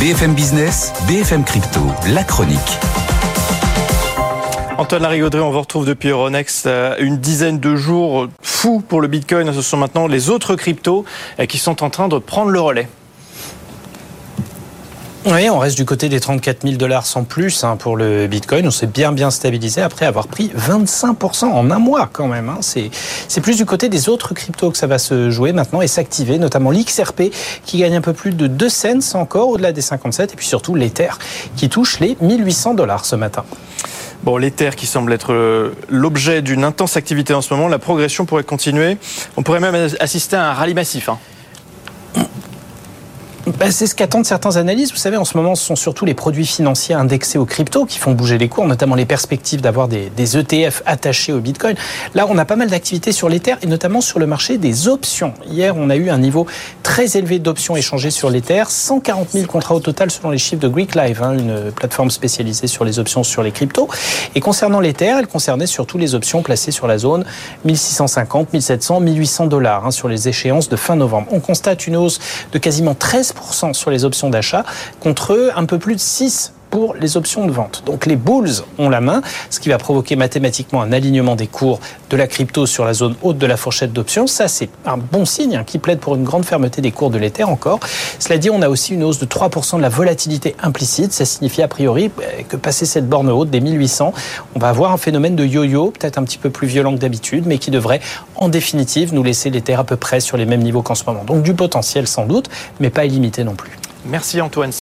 BFM Business, BFM Crypto, la chronique. Antoine Larigauderie, on vous retrouve depuis Euronext. Euh, une dizaine de jours fous pour le Bitcoin. Ce sont maintenant les autres cryptos euh, qui sont en train de prendre le relais. Oui, on reste du côté des 34 000 dollars sans plus hein, pour le Bitcoin. On s'est bien bien stabilisé après avoir pris 25% en un mois quand même. Hein. C'est plus du côté des autres cryptos que ça va se jouer maintenant et s'activer, notamment l'XRP qui gagne un peu plus de 2 cents encore au-delà des 57 et puis surtout l'Ether qui touche les 1800 dollars ce matin. Bon, l'Ether qui semble être euh, l'objet d'une intense activité en ce moment, la progression pourrait continuer. On pourrait même assister à un rallye massif. Hein. Bah, c'est ce qu'attendent certains analystes. Vous savez, en ce moment, ce sont surtout les produits financiers indexés aux cryptos qui font bouger les cours, notamment les perspectives d'avoir des, ETF attachés au Bitcoin. Là, on a pas mal d'activités sur l'Ether et notamment sur le marché des options. Hier, on a eu un niveau très élevé d'options échangées sur l'Ether, 140 000 contrats au total selon les chiffres de Greek Live, hein, une plateforme spécialisée sur les options sur les cryptos. Et concernant l'Ether, elle concernait surtout les options placées sur la zone 1650, 1700, 1800 dollars hein, sur les échéances de fin novembre. On constate une hausse de quasiment 13% sur les options d'achat contre un peu plus de 6 pour les options de vente. Donc les bulls ont la main, ce qui va provoquer mathématiquement un alignement des cours de la crypto sur la zone haute de la fourchette d'options. Ça, c'est un bon signe hein, qui plaide pour une grande fermeté des cours de l'Ether encore. Cela dit, on a aussi une hausse de 3% de la volatilité implicite. Ça signifie a priori euh, que passer cette borne haute des 1800, on va avoir un phénomène de yo-yo, peut-être un petit peu plus violent que d'habitude, mais qui devrait en définitive nous laisser l'Ether à peu près sur les mêmes niveaux qu'en ce moment. Donc du potentiel sans doute, mais pas illimité non plus. Merci Antoine.